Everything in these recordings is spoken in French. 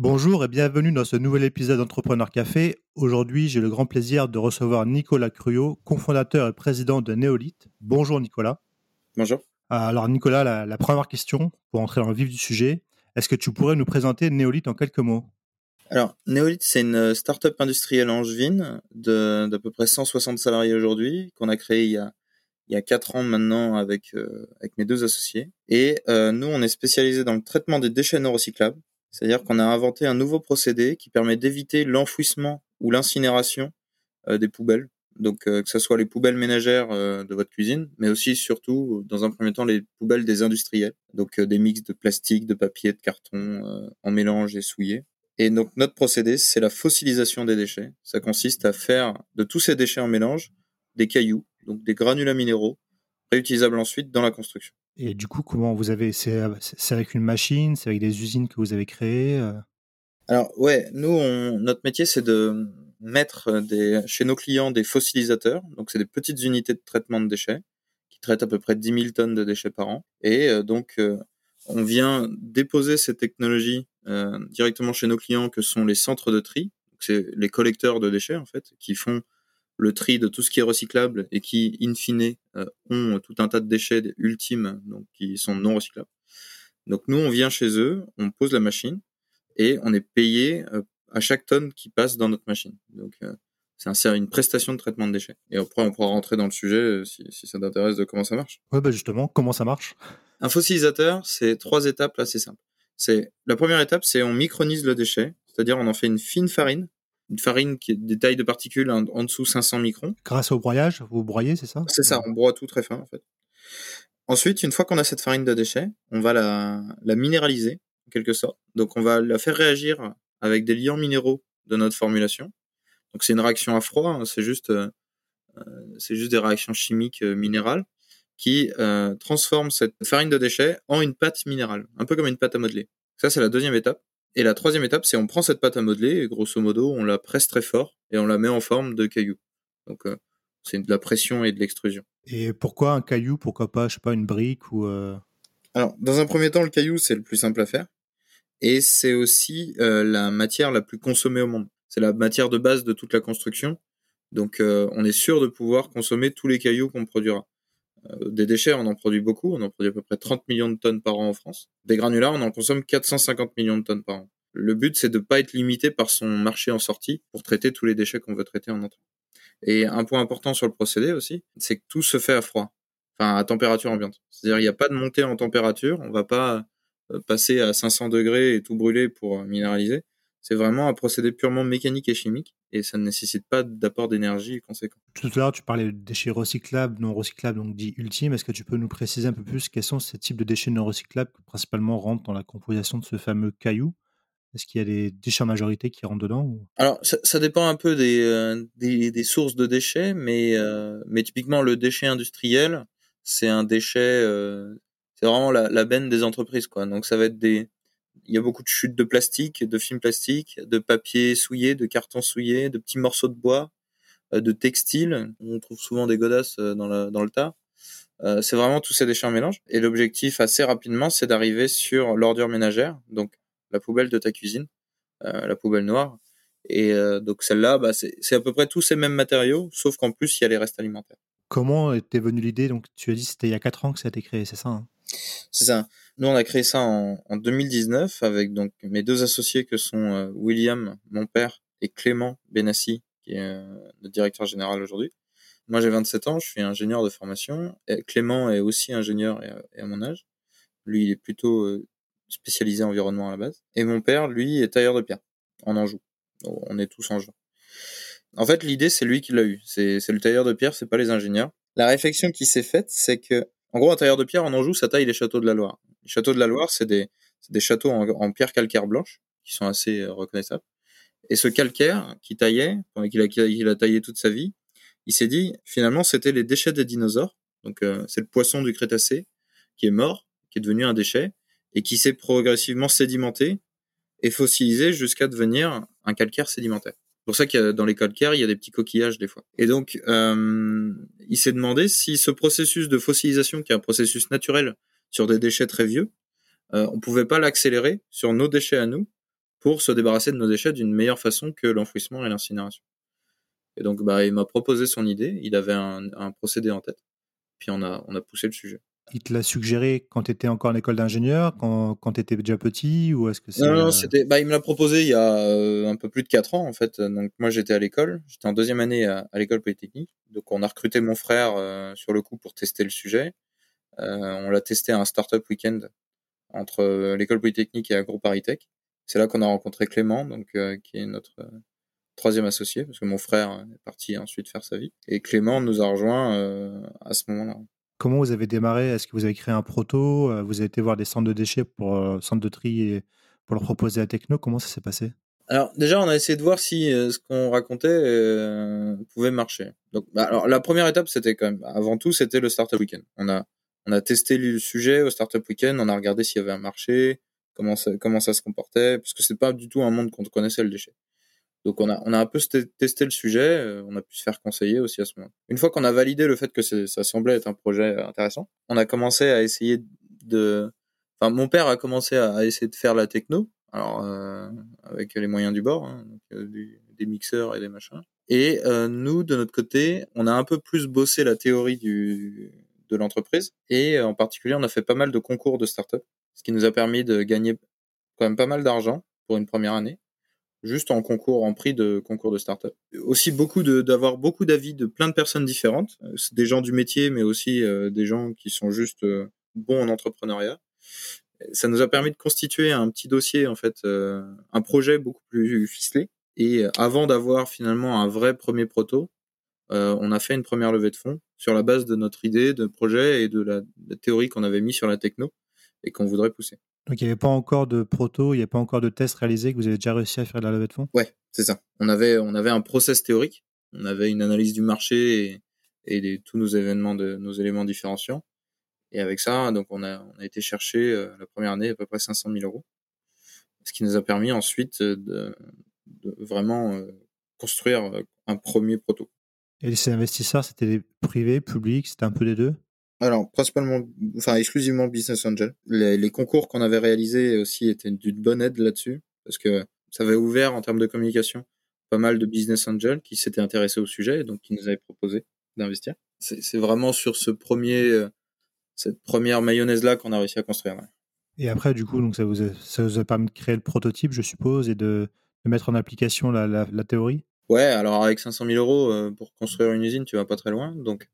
Bonjour et bienvenue dans ce nouvel épisode d'Entrepreneur Café. Aujourd'hui, j'ai le grand plaisir de recevoir Nicolas Cruot, cofondateur et président de Néolith. Bonjour Nicolas. Bonjour. Alors Nicolas, la, première question pour entrer dans le vif du sujet, est-ce que tu pourrais nous présenter Néolith en quelques mots? Alors Néolith, c'est une start-up industrielle angevine d'à peu près 160 salariés aujourd'hui qu'on a créé il y a il y a quatre ans maintenant avec euh, avec mes deux associés. Et euh, nous, on est spécialisé dans le traitement des déchets non recyclables. C'est-à-dire qu'on a inventé un nouveau procédé qui permet d'éviter l'enfouissement ou l'incinération euh, des poubelles. Donc euh, que ce soit les poubelles ménagères euh, de votre cuisine, mais aussi surtout dans un premier temps les poubelles des industriels. Donc des mix de plastique, de papier, de carton en mélange et souillé. Et donc notre procédé, c'est la fossilisation des déchets. Ça consiste à faire de tous ces déchets en mélange des cailloux, donc des granulats minéraux, réutilisables ensuite dans la construction. Et du coup, comment vous avez C'est avec une machine C'est avec des usines que vous avez créées euh? Alors ouais, nous, notre métier, c'est de mettre des, chez nos clients des fossilisateurs. Donc c'est des petites unités de traitement de déchets qui traitent à peu près 10 000 tonnes de déchets par an. Et euh, donc euh, on vient déposer ces technologies directement chez nos clients, que sont les centres de tri. C'est les collecteurs de déchets en fait, qui font le tri de tout ce qui est recyclable et qui, in fine, euh, ont tout un tas de déchets ultimes, donc qui sont non recyclables. Donc nous, on vient chez eux, on pose la machine et on est payé euh, à chaque tonne qui passe dans notre machine. Donc euh, c'est une prestation de traitement de déchets. Et après, on pourra rentrer dans le sujet si, si ça t'intéresse de comment ça marche. Ouais, bah justement, comment ça marche? Un fossilisateur, c'est trois étapes assez simples. C'est la première étape, c'est on micronise le déchet, c'est-à-dire on en fait une fine farine une farine qui est des tailles de particules en, dessous 500 microns. Grâce au broyage, vous broyez, c'est ça? C'est ça, on broie tout très fin en fait. Ensuite, une fois qu'on a cette farine de déchets, on va la, la minéraliser en quelque sorte. Donc on va la faire réagir avec des liants minéraux de notre formulation. Donc c'est une réaction à froid, hein, c'est juste euh, euh, c'est juste des réactions chimiques euh, minérales qui euh, transforment cette farine de déchets en une pâte minérale, un peu comme une pâte à modeler. Ça c'est la deuxième étape. Et la troisième étape, c'est on prend cette pâte à modeler et grosso modo, on la presse très fort et on la met en forme de caillou. Donc euh, c'est de la pression et de l'extrusion. Et pourquoi un caillou? Pourquoi pas, je sais pas, une brique ou euh... Alors, dans un premier temps, le caillou c'est le plus simple à faire et c'est aussi euh, la matière la plus consommée au monde. C'est la matière de base de toute la construction. Donc, on est sûr de pouvoir consommer tous les cailloux qu'on produira. Euh, des déchets, on en produit beaucoup, on en produit à peu près 30 millions de tonnes par an en France. Des granulats, on en consomme 450 millions de tonnes par an. Le but, c'est de pas être limité par son marché en sortie pour traiter tous les déchets qu'on veut traiter en entrée. Et un point important sur le procédé aussi, c'est que tout se fait à froid, enfin à température ambiante. C'est-à-dire il n'y a pas de montée en température, on va pas euh, passer à 500 degrés et tout brûler pour minéraliser. C'est vraiment un procédé purement mécanique et chimique et ça ne nécessite pas d'apport d'énergie conséquent. Tout à l'heure, tu parlais de déchets recyclables, non recyclables, donc dit ultimes. Est-ce que tu peux nous préciser un peu plus quels sont ces types de déchets non recyclables qui principalement rentrent dans la composition de ce fameux caillou? Est-ce qu'il y a des déchets en majorité qui rentrent dedans Alors, ça, dépend un peu euh, des, des, sources de déchets, mais, euh, mais typiquement, le déchet industriel, c'est un déchet, euh, c'est vraiment la, la benne des entreprises. quoi. Donc, ça va être des, il y a beaucoup de chutes de plastique, de films plastique, de papier souillé, de carton souillé, de petits morceaux de bois, euh, de textiles. On trouve souvent des godasses euh, dans, dans le tas. Euh, c'est vraiment tous ces déchets en mélange. Et l'objectif assez rapidement, c'est d'arriver sur l'ordure ménagère, donc la poubelle de ta cuisine, la poubelle noire. Et donc celle-là, bah, c'est à peu près tous ces mêmes matériaux, sauf qu'en plus, il y a les restes alimentaires. Comment était venue l'idée? Donc tu as dit c'était il y a 4 ans que ça a été créé, c'est ça hein? C'est ça. Nous, on a créé ça en, en, 2019 avec donc mes deux associés que sont euh, William, mon père, et Clément Benassi, qui est euh, le directeur général aujourd'hui. Moi, j'ai 27 ans, je suis ingénieur de formation. Et Clément est aussi ingénieur et, à mon âge. Lui, il est plutôt euh, spécialisé environnement à la base. Et mon père, lui, est tailleur de pierre en Anjou. On est tous en En fait, l'idée, c'est lui qui l'a eu. C'est le tailleur de pierre, c'est pas les ingénieurs. La réflexion qui s'est faite, c'est que, en gros, un tailleur de pierre en Anjou, ça taille les châteaux de la Loire. Les châteaux de la Loire, c'est des, des châteaux en, pierre calcaire blanche qui sont assez euh, reconnaissables. Et ce calcaire qui taillait, qu'il a, a taillé toute sa vie, il s'est dit finalement c'était les déchets des dinosaures. Donc euh, c'est le poisson du Crétacé qui est mort, qui est devenu un déchet et qui s'est progressivement sédimenté et fossilisé jusqu'à devenir un calcaire sédimentaire. Pour ça que dans les calcaires, il y a des petits coquillages des fois. Et donc, euh, il s'est demandé si ce processus de fossilisation, qui est un processus naturel sur des déchets très vieux, euh, on pouvait pas l'accélérer sur nos déchets à nous pour se débarrasser de nos déchets d'une meilleure façon que l'enfouissement et l'incinération. Et donc, bah, il m'a proposé son idée. Il avait un, un, procédé en tête. Puis on a, on a poussé le sujet. Il te l'a suggéré quand tu étais encore en école d'ingénieur, quand, quand tu étais déjà petit ou est-ce que Non, non, c'était. Bah, il me l'a proposé il y a euh, un peu plus de 4 ans en fait. Donc moi j'étais à l'école, j'étais en deuxième année à, à l'école polytechnique. Donc on a recruté mon frère euh, sur le coup pour tester le sujet. Euh, on l'a testé à un startup week-end entre l'école polytechnique et AgroParisTech. C'est là qu'on a rencontré Clément, donc qui est notre troisième associé, parce que mon frère est parti ensuite faire sa vie. Et Clément nous a rejoint à ce moment-là. Comment vous avez démarré? Est-ce que vous avez créé un proto? Euh, Vous avez été voir des centres de déchets pour euh, centres de tri et pour leur proposer la techno? Comment ça s'est passé? Alors déjà, on a essayé de voir si euh, ce qu'on racontait pouvait marcher. Bah, alors la première étape, c'était quand même, avant tout, c'était le startup weekend. On a on a testé le sujet au startup weekend, on a regardé s'il y avait un marché, comment ça comment ça se comportait, parce que c'est pas du tout un monde qu'on connaissait le déchet. Donc on a, on a un peu testé le sujet, euh, on a pu se faire conseiller aussi à ce moment. Une fois qu'on a validé le fait que ça semblait être un projet intéressant, on a commencé à essayer de... Enfin, mon père a commencé à essayer de faire la techno, alors euh, avec les moyens du bord, hein, euh, des mixeurs et des machins. Et euh, nous, de notre côté, on a un peu plus bossé la théorie du, de l'entreprise, et en particulier, on a fait pas mal de concours de start-up, ce qui nous a permis de gagner quand même pas mal d'argent pour une première année juste en concours, en prix de concours de start-up. Aussi beaucoup d'avoir beaucoup d'avis de plein de personnes différentes, euh, des gens du métier, mais aussi euh, des gens qui sont juste euh, bons en entrepreneuriat. Ça nous a permis de constituer un petit dossier, en fait, un projet beaucoup plus ficelé. Et avant d'avoir finalement un vrai premier proto, on a fait une première levée de fonds sur la base de notre idée de projet et de la, la théorie qu'on avait mis sur la techno et qu'on voudrait pousser. Donc il n'y avait pas encore de proto, il n'y avait pas encore de tests réalisés que vous avez déjà réussi à faire de la levée de fonds? Ouais, c'est ça. On avait, on avait un process théorique, on avait une analyse du marché et, et tous nos événements, de, nos éléments différenciants. Et avec ça, donc on a, on a été chercher euh, la première année à peu près 500 000 euros, ce qui nous a permis ensuite de, de vraiment euh, construire euh, un premier proto. Et ces investisseurs, c'était des privés, publics, c'était un peu des deux? Alors, principalement, enfin, exclusivement Business Angel. Les, les concours qu'on avait réalisés aussi étaient d'une bonne aide là-dessus, parce que ça avait ouvert, en termes de communication, pas mal de Business Angel qui s'étaient intéressés au sujet, et donc qui nous avaient proposé d'investir. C'est vraiment sur ce premier, euh, cette première mayonnaise-là qu'on a réussi à construire. Et après, du coup, donc ça vous, a, ça vous a permis de créer le prototype, je suppose, et de, de mettre en application la, la, la, théorie? Ouais, alors avec 500 000 euros euh, pour construire une usine, tu vas pas très loin. Donc,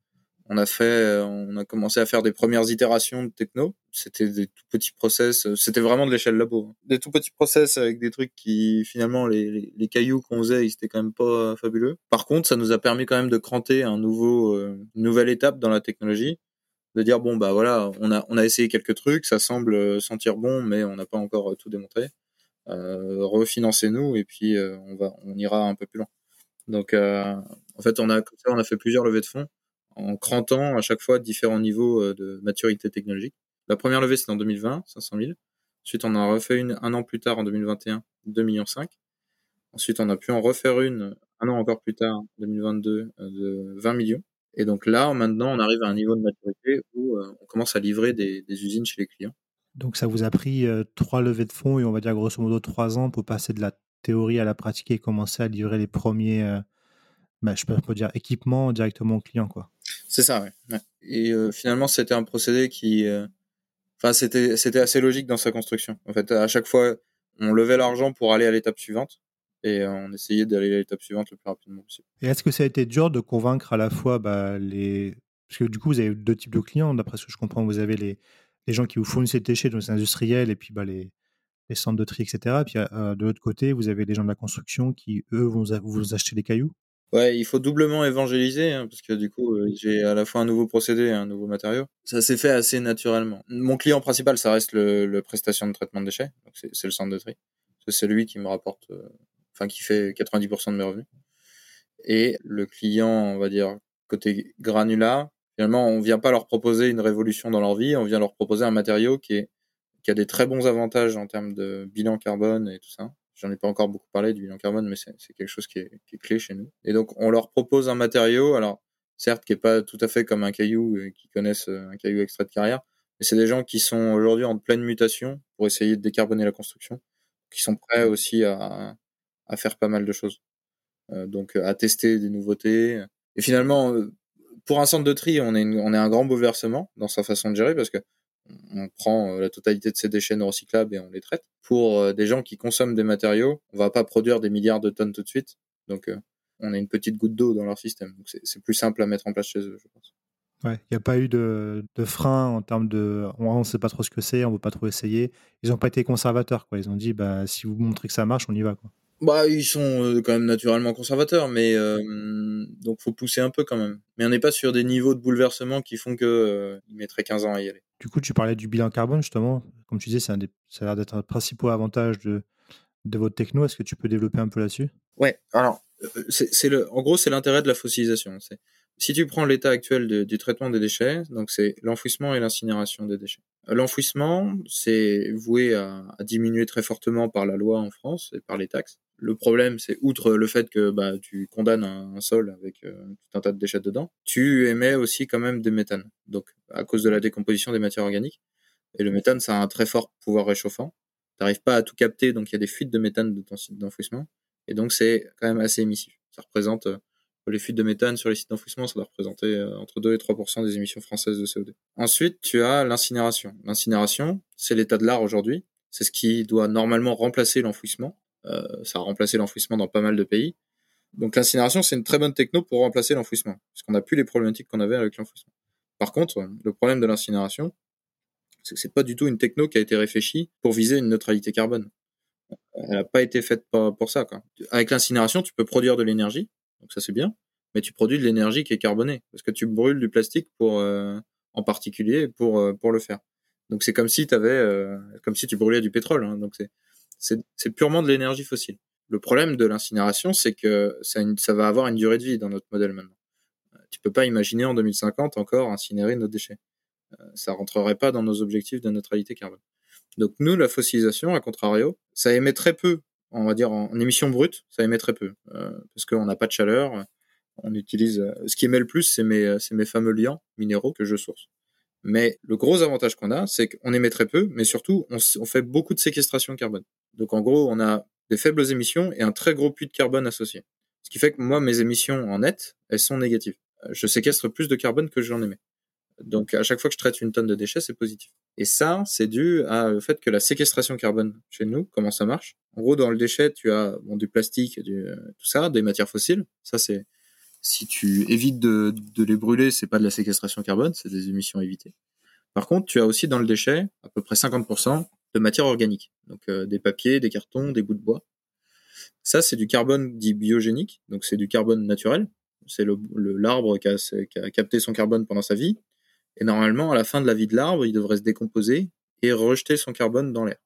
on a fait, euh, on a commencé à faire des premières itérations de techno. C'était des tout petits process. Euh, c'était vraiment de l'échelle labo. Hein. Des tout petits process avec des trucs qui, finalement, les, les, cailloux qu'on faisait, ils étaient quand même pas fabuleux. Par contre, ça nous a permis quand même de cranter un nouveau, euh, une nouvelle étape dans la technologie. De dire, bon, bah voilà, on a, on a essayé quelques trucs, ça semble sentir bon, mais on n'a pas encore tout démontré. Euh, refinancez-nous et puis on va, on ira un peu plus loin. Donc, en fait, on a, on a fait plusieurs levées de fonds en crantant à chaque fois différents niveaux euh, de maturité technologique. La première levée, c'était en 2020, 500 000. Ensuite, on en a refait une un an plus tard, en 2021, 2 millions 5. Ensuite, on a pu en refaire une un an encore plus tard, 2022, euh, de 20 millions. Et donc là, maintenant, on arrive à un niveau de maturité où euh, on commence à livrer des, usines chez les clients. Donc ça vous a pris trois levées de fonds et on va dire grosso modo trois ans pour passer de la théorie à la pratique et commencer à livrer les premiers, bah, équipements directement au client, quoi. C'est ça, ouais. Et euh, finalement, c'était un procédé qui, euh, enfin, c'était c'était assez logique dans sa construction. En fait, à chaque fois, on levait l'argent pour aller à l'étape suivante et euh, on essayait d'aller à l'étape suivante le plus rapidement possible. Et est-ce que ça a été dur de convaincre à la fois bah, les parce que du coup, vous avez deux types de clients, d'après ce que je comprends. Vous avez les, les gens qui vous fournissent les déchets, donc les industriels, et puis bah, les, les centres de tri, etc. Et puis de l'autre côté, vous avez les gens de la construction qui, eux, vont vous acheter des cailloux. Ouais, il faut doublement évangéliser, hein, parce que du coup, euh, j'ai à la fois un nouveau procédé et un nouveau matériau. Ça s'est fait assez naturellement. Mon client principal, ça reste le, prestation de traitement de déchets, c'est le centre de tri. C'est lui qui me rapporte, euh, enfin qui fait 90% de mes revenus. Et le client, on va dire côté granulat, finalement, on vient pas leur proposer une révolution dans leur vie, on vient leur proposer un matériau qui est qui a des très bons avantages en termes de bilan carbone et tout ça, J'en ai pas encore beaucoup parlé du bilan carbone, mais c'est quelque chose qui est, qui est, clé chez nous. Et donc, on leur propose un matériau, alors certes, qui est pas tout à fait comme un caillou, euh, qui connaissent euh, un caillou extrait de carrière, mais c'est des gens qui sont aujourd'hui en pleine mutation pour essayer de décarboner la construction. qui sont prêts aussi à, à faire pas mal de choses. Euh, donc à tester des nouveautés. Et finalement, pour un centre de tri, on est, on est un grand bouleversement dans sa façon de gérer parce que on prend la totalité de ces déchets non recyclables et on les traite. Pour des gens qui consomment des matériaux, on va pas produire des milliards de tonnes tout de suite. Donc, on a une petite goutte d'eau dans leur système. Donc, c'est plus simple à mettre en place chez eux, je pense. Ouais, il n'y a pas eu de, frein en termes de. On ne sait pas trop ce que c'est, on ne veut pas trop essayer. Ils n'ont pas été conservateurs, quoi. Ils ont dit, bah, si vous montrez que ça marche, on y va. Bah, ils sont euh, quand même naturellement conservateurs, mais euh, donc faut pousser un peu quand même. Mais on n'est pas sur des niveaux de bouleversement qui font que euh, mettraient 15 ans à y aller. Du coup, tu parlais du bilan carbone justement. Comme tu disais, c'est un des, ça a l'air d'être un principal avantage de, de votre techno. Est-ce que tu peux développer un peu là-dessus? Ouais. Alors, euh, c'est le, en gros, c'est l'intérêt de la fossilisation. C'est si tu prends l'état actuel du traitement des déchets, donc c'est l'enfouissement et l'incinération des déchets. Euh, l'enfouissement, c'est voué à, à, diminuer très fortement par la loi en France et par les taxes. Le problème, c'est outre le fait que bah, tu condamnes un, sol avec euh, tout un tas de déchets dedans, tu émets aussi quand même des méthanes. Donc, à cause de la décomposition des matières organiques. Et le méthane, ça a un très fort pouvoir réchauffant. T'arrives pas à tout capter, donc il y a des fuites de méthane de ton site d'enfouissement. Et donc, c'est quand même assez émissif. Ça représente, euh, les fuites de méthane sur les sites d'enfouissement, ça doit représenter euh, entre 2 et 3% des émissions françaises de CO2. Ensuite, tu as l'incinération. L'incinération, c'est l'état de l'art aujourd'hui. C'est ce qui doit normalement remplacer l'enfouissement. Euh, ça a remplacé l'enfouissement dans pas mal de pays. Donc l'incinération, c'est une très bonne techno pour remplacer l'enfouissement, parce qu'on n'a plus les problématiques qu'on avait avec l'enfouissement. Par contre, le problème de l'incinération, c'est que c'est pas du tout une techno qui a été réfléchie pour viser une neutralité carbone. Elle n'a pas été faite pour ça. Quoi. Avec l'incinération, tu peux produire de l'énergie, donc ça c'est bien, mais tu produis de l'énergie qui est carbonée, parce que tu brûles du plastique pour, euh, en particulier pour euh, pour le faire. Donc c'est comme si tu euh, comme si tu brûlais du pétrole. Hein, donc c'est c'est purement de l'énergie fossile. Le problème de l'incinération, c'est que ça, va avoir une durée de vie dans notre modèle maintenant. Tu peux pas imaginer en 2050 encore incinérer nos déchets. Ça rentrerait pas dans nos objectifs de neutralité carbone. Donc nous, la fossilisation, à contrario, ça émet très peu, on va dire en, émission brute, ça émet très peu, euh, parce qu'on n'a pas de chaleur. On utilise, euh, ce qui émet le plus, c'est mes, euh, mes fameux liants minéraux que je source. Mais le gros avantage qu'on a, c'est qu'on émet très peu, mais surtout, on, fait beaucoup de séquestration carbone. Donc en gros, on a des faibles émissions et un très gros puits de carbone associé. Ce qui fait que moi, mes émissions en net, elles sont négatives. Je séquestre plus de carbone que j'en émets. Donc à chaque fois que je traite une tonne de déchets, c'est positif. Et ça, c'est dû au fait que la séquestration carbone chez nous, comment ça marche? En gros, dans le déchet, tu as du plastique, du, tout ça, des matières fossiles. Ça, c'est si tu évites de, les brûler, c'est pas de la séquestration carbone, c'est des émissions évitées. Par contre, tu as aussi dans le déchet à peu près 50% de matière organique, donc euh, des papiers, des cartons, des bouts de bois. Ça, c'est du carbone dit biogénique, donc c'est du carbone naturel. C'est l'arbre le, qui, qui a capté son carbone pendant sa vie, et normalement, à la fin de la vie de l'arbre, il devrait se décomposer et rejeter son carbone dans l'air.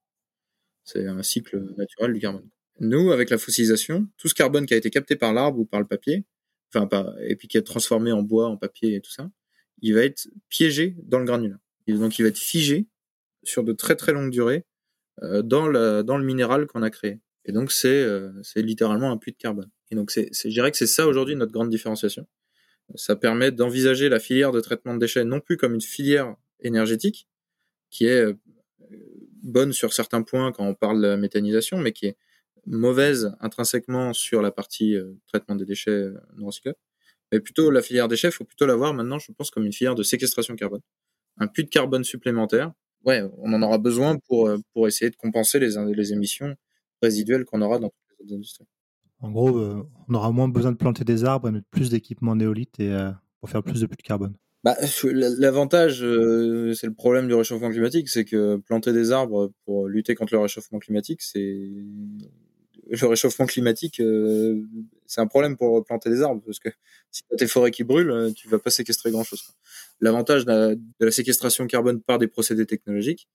C'est un cycle naturel du carbone. Nous, avec la fossilisation, tout ce carbone qui a été capté par l'arbre ou par le papier, enfin pas, et puis qui est transformé en bois, en papier et tout ça, il va être piégé dans le granulat. Donc il va être figé sur de très très longues durées euh, dans, le, dans le minéral qu'on a créé. Et donc c'est euh, c'est littéralement un puits de carbone. Et donc c'est, je dirais que c'est ça aujourd'hui notre grande différenciation. Ça permet d'envisager la filière de traitement de déchets non plus comme une filière énergétique, qui est euh, bonne sur certains points quand on parle de la méthanisation, mais qui est mauvaise intrinsèquement sur la partie euh, traitement des déchets euh, non recyclables. Mais plutôt la filière déchets, il faut plutôt la voir maintenant, je pense, comme une filière de séquestration carbone. Un puits de carbone supplémentaire. Ouais, on en aura besoin pour, pour essayer de compenser les, les émissions résiduelles qu'on aura dans toutes les autres industries. En gros, euh, on aura moins besoin de planter des arbres et mettre plus d'équipements néolithes et, euh, pour faire plus de puits de carbone. Bah, L'avantage, euh, c'est le problème du réchauffement climatique, c'est que planter des arbres pour lutter contre le réchauffement climatique, c'est le réchauffement climatique, c'est un problème pour planter des arbres parce que si tu as tes forêts qui brûlent, tu vas pas séquestrer grand chose. L'avantage de, la séquestration carbone par des procédés technologiques,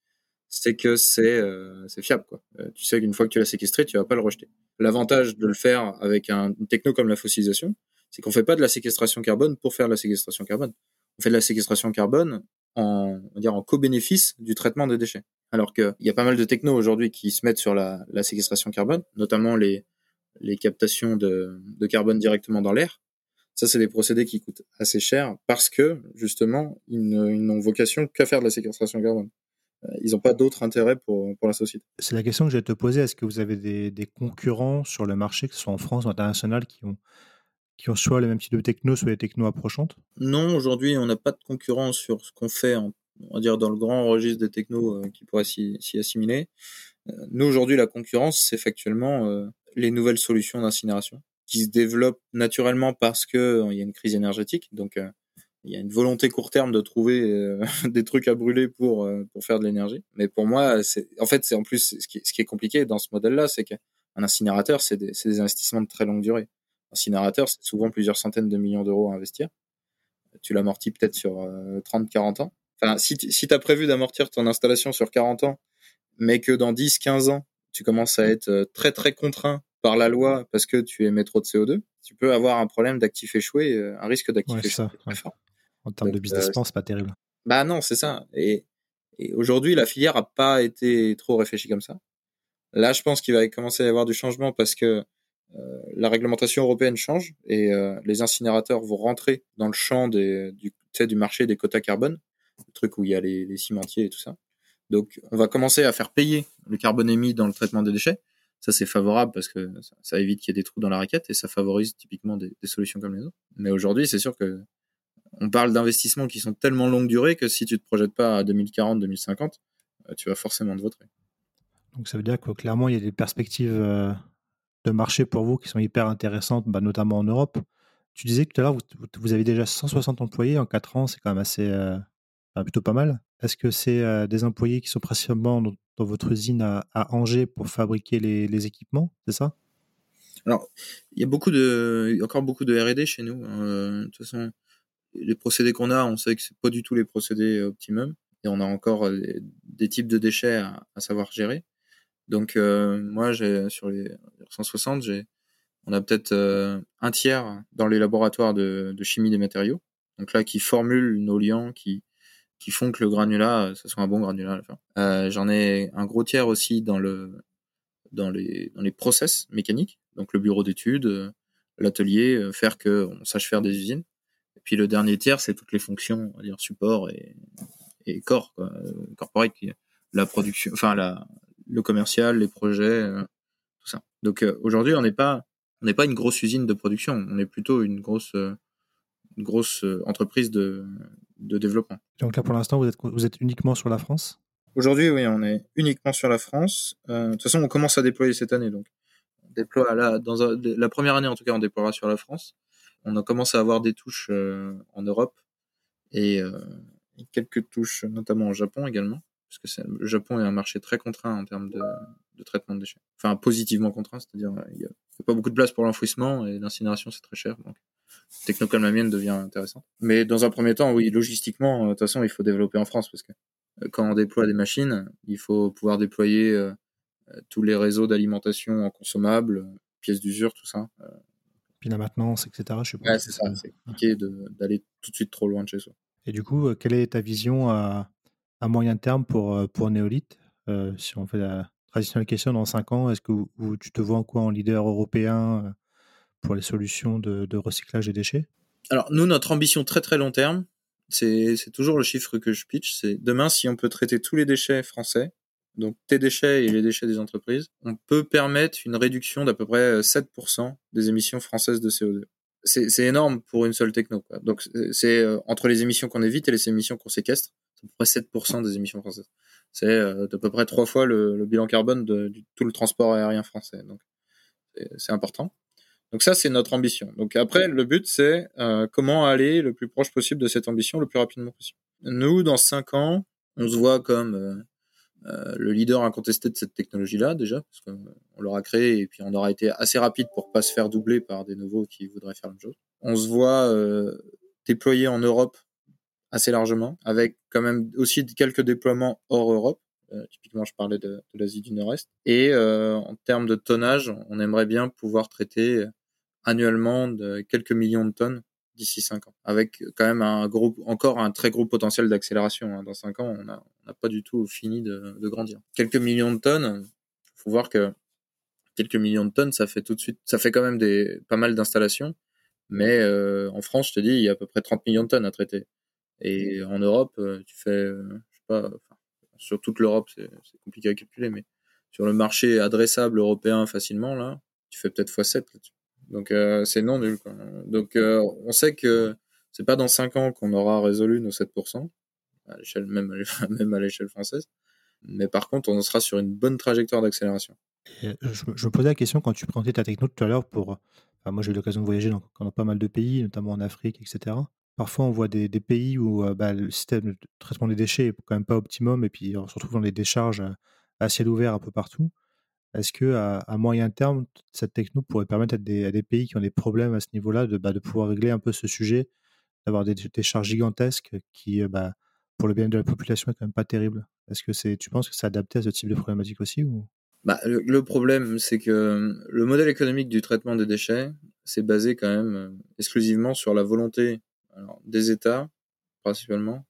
c'est que c'est euh, fiable. Quoi. Euh, tu sais qu'une fois que tu l'as séquestré, tu vas pas le rejeter. L'avantage de le faire avec un, une techno comme la fossilisation, c'est qu'on fait pas de la séquestration carbone pour faire de la séquestration carbone. On fait de la séquestration carbone en, en co-bénéfice du traitement des déchets. Alors qu'il y a pas mal de technos aujourd'hui qui se mettent sur la, la séquestration carbone, notamment les, les captations de, de carbone directement dans l'air. Ça, c'est des procédés qui coûtent assez cher parce que, justement, ils n'ont vocation qu'à faire de la séquestration carbone. ils n'ont pas d'autre intérêt pour, pour la société. C'est la question que je vais te poser. Est-ce que vous avez des, des, concurrents sur le marché, que ce soit en France ou international, qui ont, qui ont soit les mêmes types de techno, soit les technos approchantes? Non, aujourd'hui, on n'a pas de concurrence sur ce qu'on fait, on va dire, dans le grand registre des technos qui pourraient s'y assimiler. nous, aujourd'hui, la concurrence, c'est factuellement les nouvelles solutions d'incinération qui se développent naturellement parce que il y a une crise énergétique. Donc, il y a une volonté court terme de trouver euh, des trucs à brûler pour euh, pour faire de l'énergie. Mais pour moi, c'est en fait c'est en plus ce qui, est compliqué dans ce modèle-là, c'est qu'un incinérateur c'est des, investissements de très longue durée. Un incinérateur c'est souvent plusieurs centaines de millions d'euros à investir. Tu l'amortis peut-être sur 30-40 euh, ans. Enfin, si si tu as prévu d'amortir ton installation sur 40 ans, mais que dans 10-15 ans tu commences à être très très contraint par la loi parce que tu émets trop de CO2, tu peux avoir un problème d'actif échoué, un risque d'actif échoué fort. En termes de business plan, c'est pas terrible. Bah non, c'est ça. Et, et aujourd'hui, la filière a pas été trop réfléchie comme ça. Là, je pense qu'il va commencer à y avoir du changement parce que euh, la réglementation européenne change et euh, les incinérateurs vont rentrer dans le champ des, du, du marché des quotas carbone, le truc où il y a les, les, cimentiers et tout ça. Donc, on va commencer à faire payer le carbone émis dans le traitement des déchets. Ça, c'est favorable parce que ça, évite qu'il y ait des trous dans la raquette et ça favorise typiquement des, des solutions comme les autres. Mais aujourd'hui, c'est sûr que on parle d'investissements qui sont tellement longue durée que si tu te projettes pas à 2040, 2050, euh, tu vas forcément te voter. Donc ça veut dire que clairement il y a des perspectives euh, de marché pour vous qui sont hyper intéressantes, bah, notamment en Europe. Tu disais tout à l'heure, vous, vous, avez déjà 160 employés en 4 ans, c'est quand même assez, euh, plutôt pas mal. Est-ce que c'est des employés qui sont principalement dans, votre usine à, Angers pour fabriquer les, équipements, c'est ça? Alors, il y a beaucoup de, encore beaucoup de R&D chez nous. Hein. de toute façon, les procédés qu'on a, on sait que c'est pas du tout les procédés euh, optimum et on a encore euh, des types de déchets à, savoir gérer. Donc euh, moi, j'ai sur les 160, j'ai on a peut-être un tiers dans les laboratoires de, de, chimie des matériaux. Donc là, qui formulent nos liants, qui qui font que le granulat, ça soit un bon granulat. Euh, J'en ai un gros tiers aussi dans le dans les dans les process mécaniques, donc le bureau d'études, l'atelier, faire que on sache faire des usines puis le dernier tiers, c'est toutes les fonctions, on va dire support et, et corps, quoi, euh, corporate, la production, enfin la, le commercial, les projets, euh, tout ça. Donc euh, aujourd'hui, on n'est pas, on n'est pas une grosse usine de production, on est plutôt une grosse, grosse entreprise de, de développement. Donc là, pour l'instant, vous êtes, vous êtes uniquement sur la France? Aujourd'hui, oui, on est uniquement sur la France. de toute façon, on commence à déployer cette année, donc on déploie là, dans la première année en tout cas, on déploiera sur la France on a commencé à avoir des touches euh, en Europe euh, et, quelques touches notamment au Japon également, parce que le Japon est un marché très contraint en termes de, traitement de déchets. Enfin, positivement contraint, c'est-à-dire il n'y a, pas beaucoup de place pour l'enfouissement et l'incinération c'est très cher. Donc, techno comme la mienne devient intéressant. Mais dans un premier temps, oui, logistiquement, de toute façon, il faut développer en France parce que quand on déploie des machines, il faut pouvoir déployer euh, tous les réseaux d'alimentation en consommables, pièces d'usure, tout ça la maintenance, etc. Je sais pas. c'est ça. C'est compliqué d'aller tout de suite trop loin de chez soi. Et du coup, euh, quelle est ta vision à, à moyen terme pour, euh, pour Néolith euh, Si on fait la traditionnelle question dans 5 ans, est-ce que tu te vois en quoi en leader européen pour les solutions de, recyclage des déchets Alors, nous, notre ambition très très long terme, c'est toujours le chiffre que je pitch, c'est demain, si on peut traiter tous les déchets français, donc tes déchets et les déchets des entreprises, on peut permettre une réduction d'à peu près 7% euh, des émissions françaises de CO2. C'est énorme pour une seule techno. Donc c'est euh, entre les émissions qu'on évite et les émissions qu'on séquestre, c'est à peu près 7% des émissions françaises. C'est euh, d'à peu près trois fois le bilan carbone de, tout le transport aérien français. Donc c'est important. Donc ça, c'est notre ambition. Donc après, le but, c'est euh, comment aller le plus proche possible de cette ambition le plus rapidement possible. Nous, dans cinq ans, on se voit comme euh, le leader incontesté de cette technologie-là déjà, parce qu'on l'aura créé et puis on aura été assez rapide pour pas se faire doubler par des nouveaux qui voudraient faire la même chose. On se voit euh, déployer en Europe assez largement, avec quand même aussi quelques déploiements hors Europe. Euh, typiquement, je parlais de, de l'Asie du Nord-Est. Et euh, en termes de tonnage, on aimerait bien pouvoir traiter annuellement de quelques millions de tonnes d'ici 5 ans, avec quand même un gros, encore un très gros potentiel d'accélération. Hein. Dans 5 ans, on n'a pas du tout fini de, de, grandir. Quelques millions de tonnes, faut voir que quelques millions de tonnes, ça fait tout de suite, ça fait quand même des pas mal d'installations. Mais euh, en France, je te dis, il y a à peu près 30 millions de tonnes à traiter. Et en Europe, euh, tu fais, euh, je sais pas, sur toute l'Europe, c'est compliqué à calculer, mais sur le marché adressable européen facilement, là, tu fais peut-être x7 là-dessus. Donc euh, c'est non nul. Quoi. Donc euh, on sait que c'est pas dans 5 ans qu'on aura résolu nos 7%, à l'échelle même, même à l'échelle française. Mais par contre, on sera sur une bonne trajectoire d'accélération. Je, je, me posais la question quand tu présentais ta techno tout à l'heure pour. moi, j'ai eu l'occasion de voyager dans, dans, pas mal de pays, notamment en Afrique, etc. Parfois, on voit des, des pays où euh, bah, le système de traitement des déchets est quand même pas optimum et puis on se retrouve dans des décharges à ciel ouvert un peu partout. Est-ce que à, moyen terme, cette techno pourrait permettre à des, pays qui ont des problèmes à ce niveau-là de, bah, de pouvoir régler un peu ce sujet, d'avoir des, charges gigantesques qui, euh, bah, pour le bien de la population, est quand même pas terrible? Est-ce que c'est, tu penses que c'est adapté à ce type de problématique aussi bah, le, problème, c'est que le modèle économique du traitement des déchets, c'est basé quand même euh, exclusivement sur la volonté des États, principalement,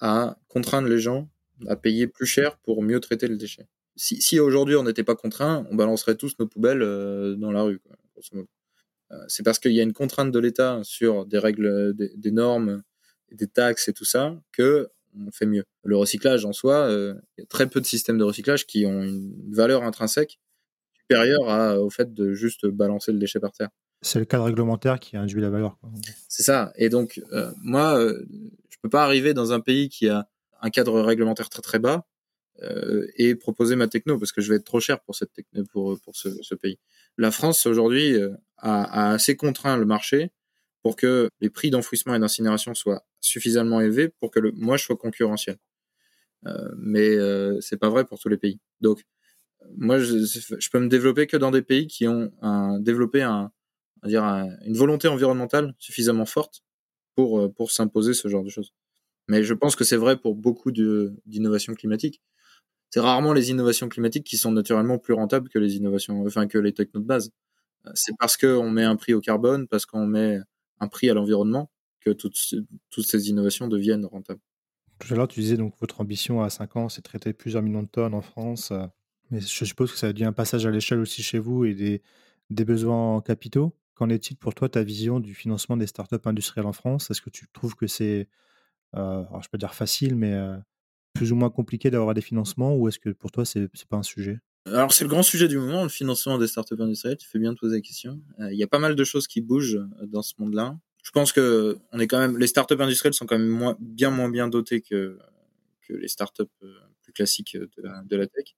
à contraindre les gens à payer plus cher pour mieux traiter le déchet si, si aujourd'hui on n'était pas contraint, on balancerait tous nos poubelles euh, dans la rue. Euh, c'est parce qu'il y a une contrainte de l'État sur des règles, des, normes, des taxes et tout ça que on fait mieux. Le recyclage en soi, euh, il y a très peu de systèmes de recyclage qui ont une valeur intrinsèque supérieure à, au fait de juste balancer le déchet par terre. C'est le cadre réglementaire qui induit la valeur. C'est ça. Et donc, moi, je peux pas arriver dans un pays qui a un cadre réglementaire très très bas euh, et proposer ma techno parce que je vais être trop cher pour cette techno pour pour ce, pays. La France aujourd'hui euh, a, assez contraint le marché pour que les prix d'enfouissement et d'incinération soient suffisamment élevés pour que moi je sois concurrentiel. Euh, mais euh, c'est pas vrai pour tous les pays. Donc moi je, peux me développer que dans des pays qui ont développé une volonté environnementale suffisamment forte pour pour s'imposer ce genre de choses. Mais je pense que c'est vrai pour beaucoup d'innovations climatiques c'est rarement les innovations climatiques qui sont naturellement plus rentables que les innovations, enfin que les technos de base. Euh, c'est parce qu'on met un prix au carbone, parce qu'on met un prix à l'environnement, que toutes, ces innovations deviennent rentables. Tout à l'heure, tu disais donc votre ambition à 5 ans, c'est de traiter plusieurs millions de tonnes en France. Euh, mais je suppose que ça a dit un passage à l'échelle aussi chez vous et des, besoins en capitaux. Qu'en est-il pour toi ta vision du financement des startups industrielles en France? Est-ce que tu trouves que c'est, euh, je peux dire facile, mais plus ou moins compliqué d'avoir des financements ou est-ce que pour toi, c'est pas un sujet? Alors c'est le grand sujet du moment, le financement des startups industrielles. Tu fais bien de poser la question. Euh, il y a pas mal de choses qui bougent euh, dans ce monde-là. Je pense que on est quand même, les startups industrielles sont quand même bien moins bien dotées que que les startups euh, plus classiques de la, tech.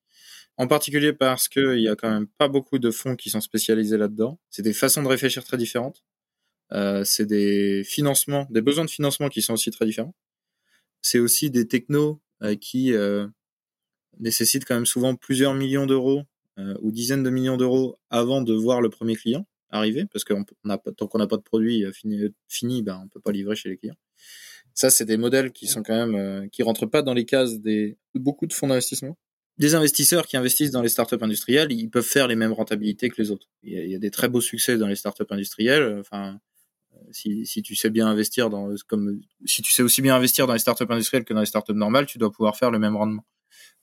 En particulier parce qu'il y a quand même pas beaucoup de fonds qui sont spécialisés là-dedans. C'est des façons de réfléchir très différentes. C'est des financements, des besoins de financement qui sont aussi très différents. C'est aussi des technos qui euh, nécessite quand même souvent plusieurs millions d'euros euh, ou dizaines de millions d'euros avant de voir le premier client arriver, parce que tant qu'on n'a pas de produit fini, ben, on peut pas livrer chez les clients. Ça, c'est des modèles qui sont quand même qui rentrent pas dans les cases des beaucoup de fonds d'investissement. Des investisseurs qui investissent dans les startups industrielles, ils peuvent faire les mêmes rentabilités que les autres. Il y a, il y a des très beaux succès dans les startups industrielles. Enfin, si, tu sais bien investir dans comme si tu sais aussi bien investir dans les startups industrielles que dans les startups normales, tu dois pouvoir faire le même rendement.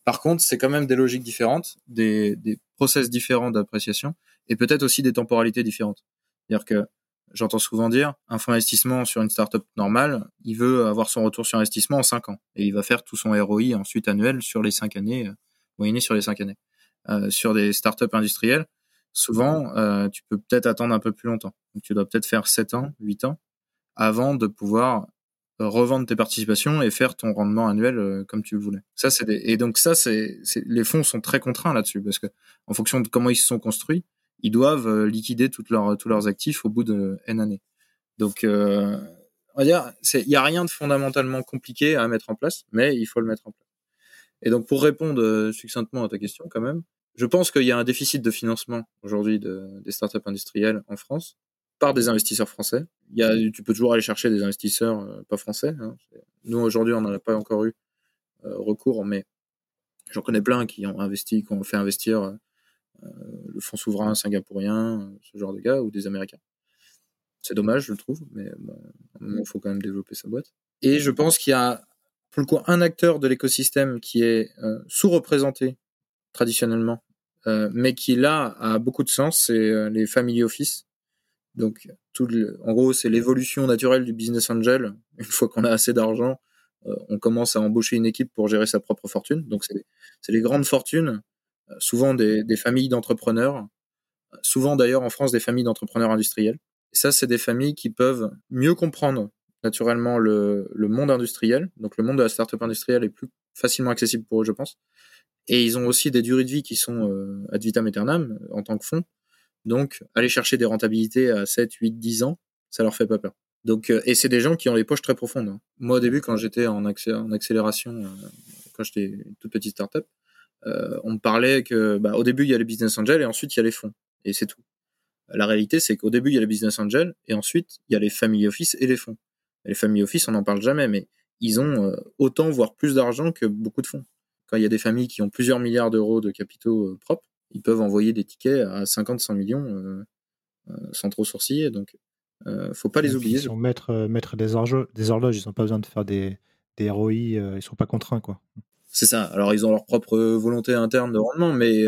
Par contre, c'est quand même des logiques différentes, des, des process différents d'appréciation et peut-être aussi des temporalités différentes. C'est-à-dire que j'entends souvent dire un fonds d'investissement sur une startup normale, il veut avoir son retour sur investissement en 5 ans et il va faire tout son ROI ensuite annuel sur les 5 années, euh, moyenné sur les 5 années. Euh, sur des startups industrielles, souvent, euh, tu peux peut-être attendre un peu plus longtemps. Donc, tu dois peut-être faire 7 ans, 8 ans avant de pouvoir revendre tes participations et faire ton rendement annuel euh, comme tu le voulais. Ça, c'est et donc ça, c'est les fonds sont très contraints là-dessus parce que en fonction de comment ils se sont construits, ils doivent euh, liquider toutes leurs tous leurs actifs au bout de n années. Donc, euh, on va dire, il y a rien de fondamentalement compliqué à mettre en place, mais il faut le mettre en place. Et donc, pour répondre succinctement à ta question, quand même, je pense qu'il y a un déficit de financement aujourd'hui de, des startups industrielles en France par des investisseurs français. Il y a, tu peux toujours aller chercher des investisseurs euh, pas français. Hein. Nous aujourd'hui, on n'en a pas encore eu euh, recours, mais j'en connais plein qui ont investi, qui ont fait investir euh, le fonds souverain singapourien, ce genre de gars, ou des Américains. C'est dommage, je le trouve, mais bon, il faut quand même développer sa boîte. Et je pense qu'il y a pour le coup un acteur de l'écosystème qui est sous-représenté traditionnellement, mais qui là a beaucoup de sens, c'est euh, les family office. Donc, tout le, en gros, c'est l'évolution naturelle du business angel. Une fois qu'on a assez d'argent, on commence à embaucher une équipe pour gérer sa propre fortune. Donc c'est les grandes fortunes, souvent des, des familles d'entrepreneurs, souvent d'ailleurs en France des familles d'entrepreneurs industriels. Et ça, c'est des familles qui peuvent mieux comprendre naturellement le, le monde industriel. Donc le monde de la startup industrielle est plus facilement accessible pour eux, je pense. Et ils ont aussi des durées de vie qui sont euh, ad vitam aeternam en tant que fonds. Donc, aller chercher des rentabilités à 7, 8, 10 ans, ça leur fait pas peur. Donc, euh, et c'est des gens qui ont les poches très profondes. Hein. Moi, au début, quand j'étais en, accélération, euh, quand j'étais une toute petite startup, euh, on me parlait que, bah, au début, il y a les business angels et ensuite il y a les fonds. Et c'est tout. La réalité, c'est qu'au début, il y a les business angels et ensuite, il y a les family office et les fonds. les family office, on n'en parle jamais, mais ils ont euh, autant, voire plus d'argent que beaucoup de fonds. Quand il y a des familles qui ont plusieurs milliards d'euros de capitaux euh, propres, ils peuvent envoyer des tickets à 50, 100 millions euh, sans trop sourciller. Donc, euh, faut pas les oublier. Ils sont des, horloges, des horloges, ils n'ont pas besoin de faire des, des ROI, ils sont pas contraints, quoi. C'est ça. Alors, ils ont leur propre volonté interne de rendement, mais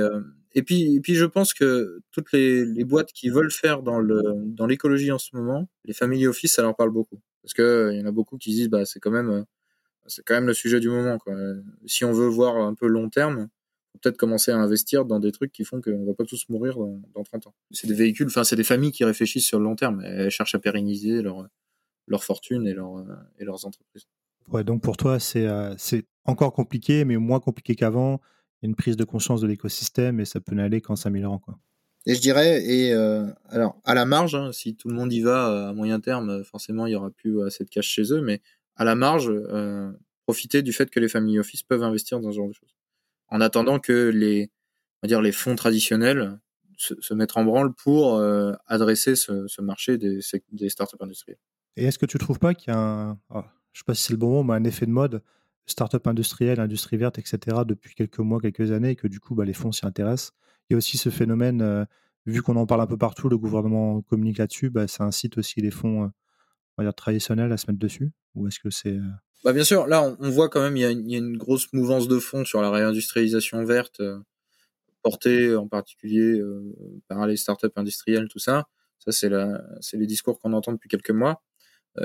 et puis, et puis, je pense que toutes les, les boîtes qui veulent faire dans le dans l'écologie en ce moment, les family office, ça leur parle beaucoup parce que il y en a beaucoup qui disent bah c'est quand même c'est quand même le sujet du moment quoi. Si on veut voir un peu long terme, peut-être commencer à investir dans des trucs qui font qu'on va pas tous mourir dans, dans 30 ans. C'est des véhicules, enfin c'est des familles qui réfléchissent sur le long terme, elles cherchent à pérenniser leur leur fortune et leur et leurs entreprises. Ouais, donc pour toi c'est euh, c'est encore compliqué mais moins compliqué qu'avant. Il y a une prise de conscience de l'écosystème et ça peut n'aller qu'en s'améliorant quoi. Et je dirais, et euh, alors à la marge, hein, si tout le monde y va à moyen terme, forcément il y aura plus assez de cash chez eux, mais à la marge, euh, profiter du fait que les family office peuvent investir dans ce genre de choses, en attendant que les, on va dire les fonds traditionnels se, mettent en branle pour euh, adresser ce, marché des, startups industrielles. Et est-ce que tu trouves pas qu'il y a un, oh, je sais pas si c'est le bon mais un effet de mode startup industrielle, industrie verte, etc. depuis quelques mois, quelques années, et que du coup bah, les fonds s'y intéressent? Il y a aussi ce phénomène, euh, vu qu'on en parle un peu partout, le gouvernement communique là-dessus, bah, ça incite aussi les fonds traditionnels à se mettre dessus Ou est-ce que c'est. Euh bah, bien sûr, là, on, voit quand même, il y, a une, grosse mouvance de fonds sur la réindustrialisation verte, portée en particulier par les startups industrielles, tout ça. Ça, c'est les discours qu'on entend depuis quelques mois,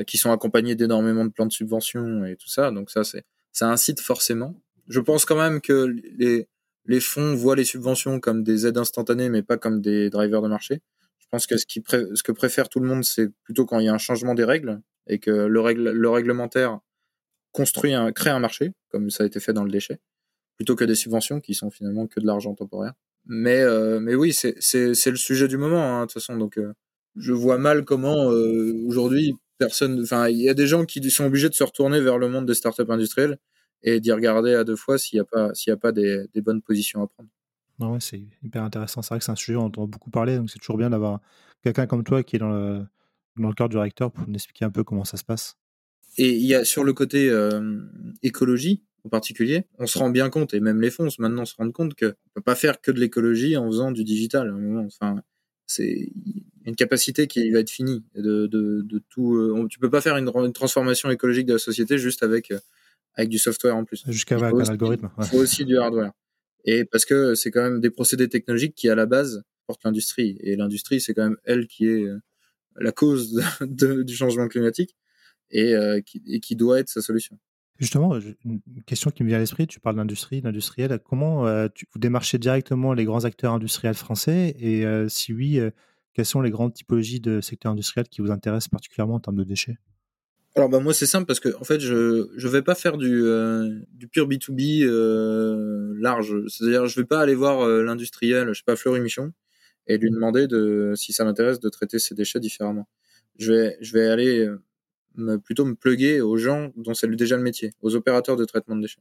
qui sont accompagnés d'énormément de plans de subvention et tout ça. Donc, ça, c'est ça incite forcément. Je pense quand même que les, les fonds voient les subventions comme des aides instantanées, mais pas comme des drivers de marché. Je pense que ce, que préfère tout le monde, c'est plutôt quand il y a un changement des règles et que le, réglementaire construit un, crée un marché, comme ça a été fait dans le déchet, plutôt que des subventions qui sont finalement que de l'argent temporaire. Mais, euh, oui, c'est le sujet du moment, hein, de toute façon. Donc, euh, je vois mal comment euh, aujourd'hui personne. Enfin, il y a des gens qui sont obligés de se retourner vers le monde des startups industrielles et d'y regarder à deux fois s'il n'y a pas, des, bonnes positions à prendre. Non, ouais, c'est hyper intéressant. C'est vrai que c'est un sujet dont on entend beaucoup parler, donc c'est toujours bien d'avoir quelqu'un comme toi qui est dans le, dans le cœur du recteur pour nous expliquer un peu comment ça se passe. Et il y a sur le côté euh, écologie en particulier, on se rend bien compte, et même les fonds maintenant se rendent compte qu'on ne peut pas faire que de l'écologie en faisant du digital. À un moment. Enfin, c'est une capacité qui va être finie de, de, de tout. Euh, tu peux pas faire une, une, transformation écologique de la société juste avec euh, avec du software en plus. Jusqu'à avec un algorithme. Il faut aussi du hardware. Et parce que c'est quand même des procédés technologiques qui, à la base, portent l'industrie. Et l'industrie, c'est quand même elle qui est euh, la cause du changement climatique et, euh, qui, et qui doit être sa solution. Justement, une question qui me vient à l'esprit, tu parles d'industrie, d'industriel. Comment euh, vous démarchez directement les grands acteurs industriels français Et si oui, quelles sont les grandes typologies de secteurs industriels qui vous intéressent particulièrement en termes de déchets? Alors bah moi c'est simple parce que en fait je je vais pas faire du euh, du pur B2B euh, large. C'est-à-dire je vais pas aller voir euh, l'industriel, je sais pas Fleury Michon et lui demander de si ça m'intéresse de traiter ses déchets différemment. Je vais je vais aller euh, me, plutôt me pluguer aux gens dont c'est déjà le métier, aux opérateurs de traitement de déchets.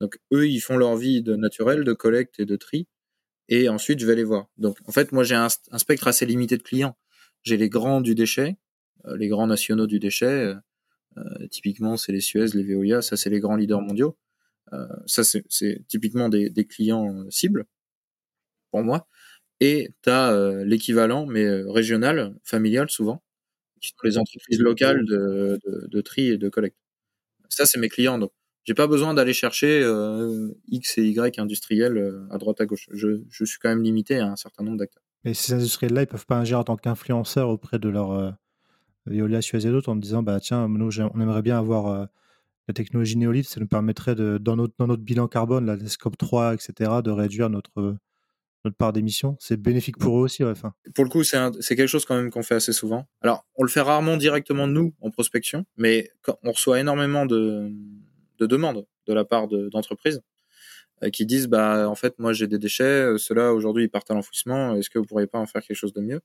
Donc eux ils font leur vie de naturel, de collecte et de tri et ensuite je vais les voir. Donc en fait moi j'ai un, un spectre assez limité de clients. J'ai les grands du déchet, les grands nationaux du déchet euh, typiquement, c'est les Suez, les Veolia, ça c'est les grands leaders mondiaux. Euh, ça c'est typiquement des, des, clients euh, cibles pour moi. Et tu as l'équivalent, mais régional, familial souvent, qui sont les entreprises locales de, de, de tri et de collecte. Ça, c'est mes clients. Donc, j'ai pas besoin d'aller chercher euh, X et Y industriels à droite à gauche. Je, je, suis quand même limité à un certain nombre d'acteurs. Et ces industriels-là, ils peuvent pas agir en tant qu'influenceurs auprès de leur, Viola Suez et d'autres en me disant bah tiens nous on aimerait bien avoir la technologie néolithe, ça nous permettrait de, dans, notre, dans notre bilan carbone, la scope 3, etc., de réduire notre, notre part d'émission. C'est bénéfique pour eux aussi, ouais, enfin. Pour le coup, c'est quelque chose quand même qu'on fait assez souvent. Alors, on le fait rarement directement nous en prospection, mais on reçoit énormément de, de demandes de la part d'entreprises euh, qui disent bah en fait moi j'ai des déchets, euh, ceux-là aujourd'hui ils partent à l'enfouissement, est-ce que vous pourriez pas en faire quelque chose de mieux?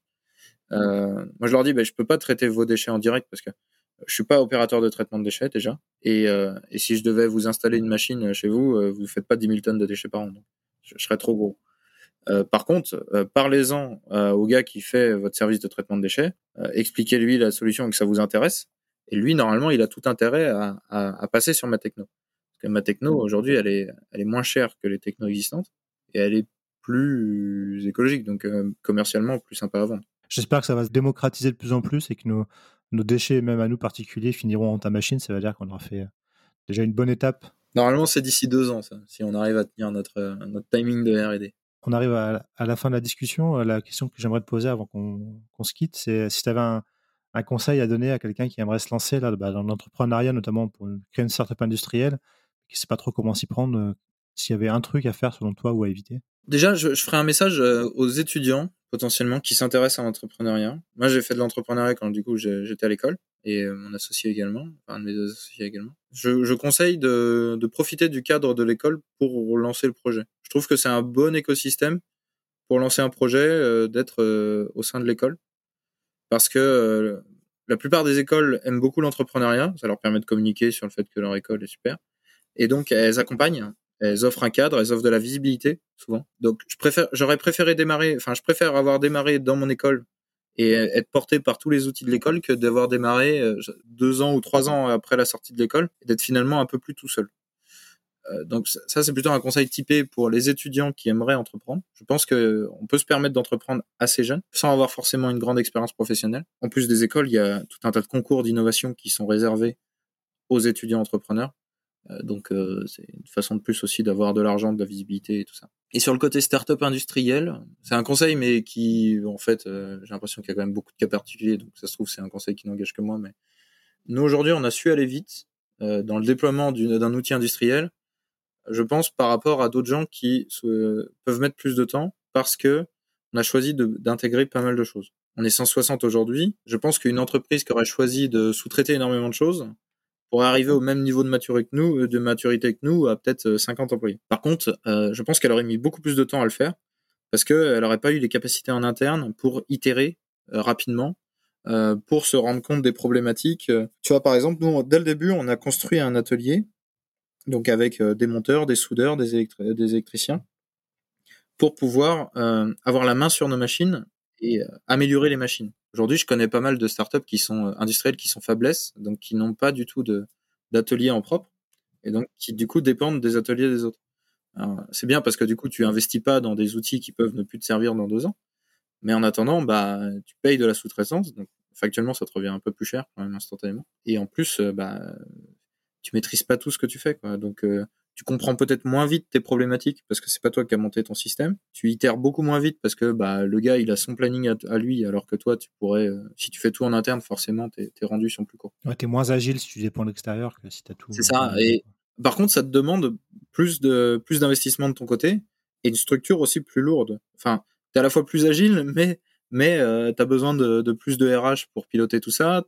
Euh, Moi je leur dis bah je peux pas traiter vos déchets en direct parce que je suis pas opérateur de traitement de déchets déjà et, et si je devais vous installer une machine chez vous, vous faites pas 10 000 tonnes de déchets par an, donc je, serais trop gros. par contre, parlez-en au gars qui fait votre service de traitement de déchets, expliquez-lui la solution et que ça vous intéresse. Et lui, normalement, il a tout intérêt à, à, à passer sur ma techno que ma techno aujourd'hui, elle est, elle est moins chère que les technos existantes et elle est plus écologique, donc euh, commercialement plus sympa à vendre. J'espère que ça va se démocratiser de plus en plus et que nos, nos déchets, même à nous particuliers, finiront en ta machine. Ça veut dire qu'on aura fait euh, déjà une bonne étape. Normalement, c'est d'ici deux ans, ça, si on arrive à tenir notre, euh, notre timing de R&D. On arrive à, à, la fin de la discussion. La question que j'aimerais te poser avant qu'on se quitte, c'est si tu avais un, un, conseil à donner à quelqu'un qui aimerait se lancer là, bah, dans l'entrepreneuriat, notamment pour créer une startup industrielle, qui sait pas trop comment s'y prendre, euh, s'il y avait un truc à faire selon toi ou à éviter? Déjà, je, ferai un message euh, aux étudiants potentiellement qui s'intéressent à l'entrepreneuriat. Moi, j'ai fait de l'entrepreneuriat quand du coup j'étais à l'école et euh, mon associé également, un de mes associés également. Je, conseille de, de, profiter du cadre de l'école pour lancer le projet. Je trouve que c'est un bon écosystème pour lancer un projet, d'être au sein de l'école, parce que la plupart des écoles aiment beaucoup l'entrepreneuriat. Ça leur permet de communiquer sur le fait que leur école est super. Et donc, elles accompagnent, elles offrent un cadre, elles offrent de la visibilité, souvent. Donc, je préfère, j'aurais préféré démarrer, enfin, je préfère avoir démarré dans mon école et être porté par tous les outils de l'école que d'avoir démarré euh, deux ans ou trois ans après la sortie de l'école et d'être finalement un peu plus tout seul. Euh, donc ça, c'est plutôt un conseil typé pour les étudiants qui aimeraient entreprendre. Je pense que on peut se permettre d'entreprendre assez jeune, sans avoir forcément une grande expérience professionnelle. En plus des écoles, il y a tout un tas de concours d'innovation qui sont réservés aux étudiants entrepreneurs. Euh, donc euh, c'est une façon de plus aussi d'avoir de l'argent, de la visibilité et tout ça. Et sur le côté startup industriel, c'est un conseil mais qui en fait euh, j'ai l'impression qu'il y a quand même beaucoup de cas particuliers donc ça se trouve c'est un conseil qui n'engage que moi mais nous aujourd'hui on a su aller vite dans le déploiement d'un outil industriel. Je pense par rapport à d'autres gens qui peuvent mettre plus de temps parce que on a choisi d'intégrer pas mal de choses. On est 160 aujourd'hui. Je pense qu'une entreprise qui aurait choisi de sous-traiter énormément de choses pour arriver au même niveau de maturité que nous, euh, de maturité que nous, à peut-être 50 euh, employés. Par contre, euh, je pense qu'elle aurait mis beaucoup plus de temps à le faire parce qu'elle n'aurait pas eu les capacités en interne pour itérer rapidement, pour se rendre compte des problématiques. Tu vois, par exemple, nous, dès le début, on a construit un atelier, donc avec des monteurs, des soudeurs, des, des électriciens, pour pouvoir avoir la main sur nos machines et améliorer les machines. Aujourd'hui, je connais pas mal de startups qui sont euh, industrielles, qui sont faiblesses, donc qui n'ont pas du tout de d'ateliers en propre, et donc qui du coup dépendent des ateliers des autres. C'est bien parce que du coup, tu investis pas dans des outils qui peuvent ne plus te servir dans deux ans, mais en attendant, bah, tu payes de la sous-traitance, donc factuellement, ça te revient un peu plus cher quand même instantanément. Et en plus, euh, bah, tu maîtrises pas tout ce que tu fais, quoi. Donc, euh, tu comprends peut-être moins vite tes problématiques parce que c'est pas toi qui as monté ton système. Tu itères beaucoup moins vite parce que bah, le gars il a son planning à, lui alors que toi tu pourrais, euh, si tu fais tout en interne, forcément tes, tes rendus sont plus courts. Ouais, es moins agile si tu dépends de l'extérieur que si tu as tout. C'est ça. Et par contre, ça te demande plus de plus d'investissement de ton côté et une structure aussi plus lourde. Enfin, tu es à la fois plus agile, mais mais euh, tu as besoin de, de, plus de RH pour piloter tout ça.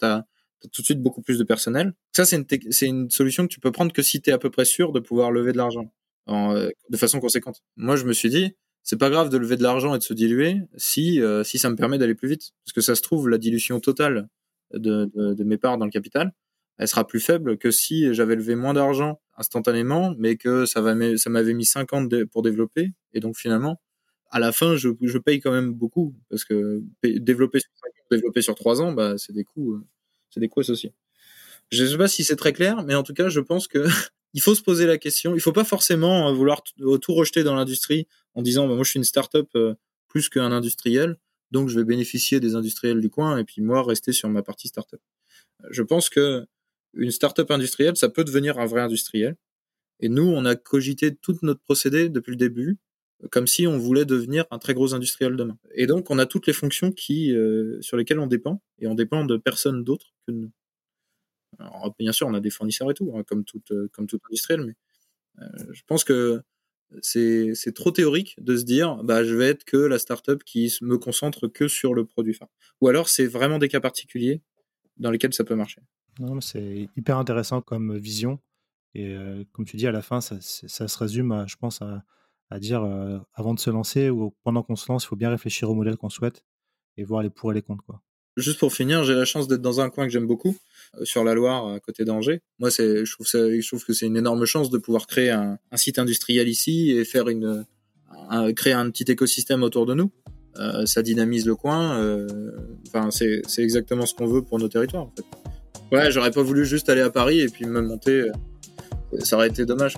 Tout de suite beaucoup plus de personnel. Ça, c'est une, une solution que tu peux prendre que si tu es à peu près sûr de pouvoir lever de l'argent euh, de façon conséquente. Moi, je me suis dit, c'est pas grave de lever de l'argent et de se diluer si, euh, si ça me permet d'aller plus vite. Parce que ça se trouve, la dilution totale de, de, de mes parts dans le capital, elle sera plus faible que si j'avais levé moins d'argent instantanément, mais que ça, va, ça m'avait mis 50 pour développer. Et donc finalement, à la fin, je, je paye quand même beaucoup. Parce que développer sur 5 ans, développer sur 3 ans, bah, c'est des coûts. Euh, c'est des coûts associés. Je sais pas si c'est très clair, mais en tout cas, je pense que il faut se poser la question. Il faut pas forcément euh, vouloir tout rejeter dans l'industrie en disant bah, moi je suis une start-up euh, plus qu'un industriel, donc je vais bénéficier des industriels du coin et puis moi rester sur ma partie start-up. Je pense que une start-up industrielle, ça peut devenir un vrai industriel. Et nous, on a cogité tout notre procédé depuis le début comme si on voulait devenir un très gros industriel demain. Et donc, on a toutes les fonctions qui, euh, sur lesquelles on dépend, et on dépend de personne d'autre que nous. bien sûr, on a des fournisseurs et tout, hein, comme toute comme tout industriel, mais je pense que c'est trop théorique de se dire bah je vais être que la startup qui me concentre que sur le produit phare. Ou alors c'est vraiment des cas particuliers dans lesquels ça peut marcher. C'est hyper intéressant comme vision. Et comme tu dis, à la fin, ça, se résume, je pense, à, dire avant de se lancer ou pendant qu'on se lance, il faut bien réfléchir au modèle qu'on souhaite et voir les pour et les contre. Juste pour finir, j'ai la chance d'être dans un coin que j'aime beaucoup, sur la Loire, à côté d'Angers. Moi, je trouve que c'est une énorme chance de pouvoir créer un, site industriel ici et faire une, créer un petit écosystème autour de nous. ça dynamise le coin. Enfin, c'est, exactement ce qu'on veut pour nos territoires. Ouais, j'aurais pas voulu juste aller à Paris et puis me monter ça aurait été dommage.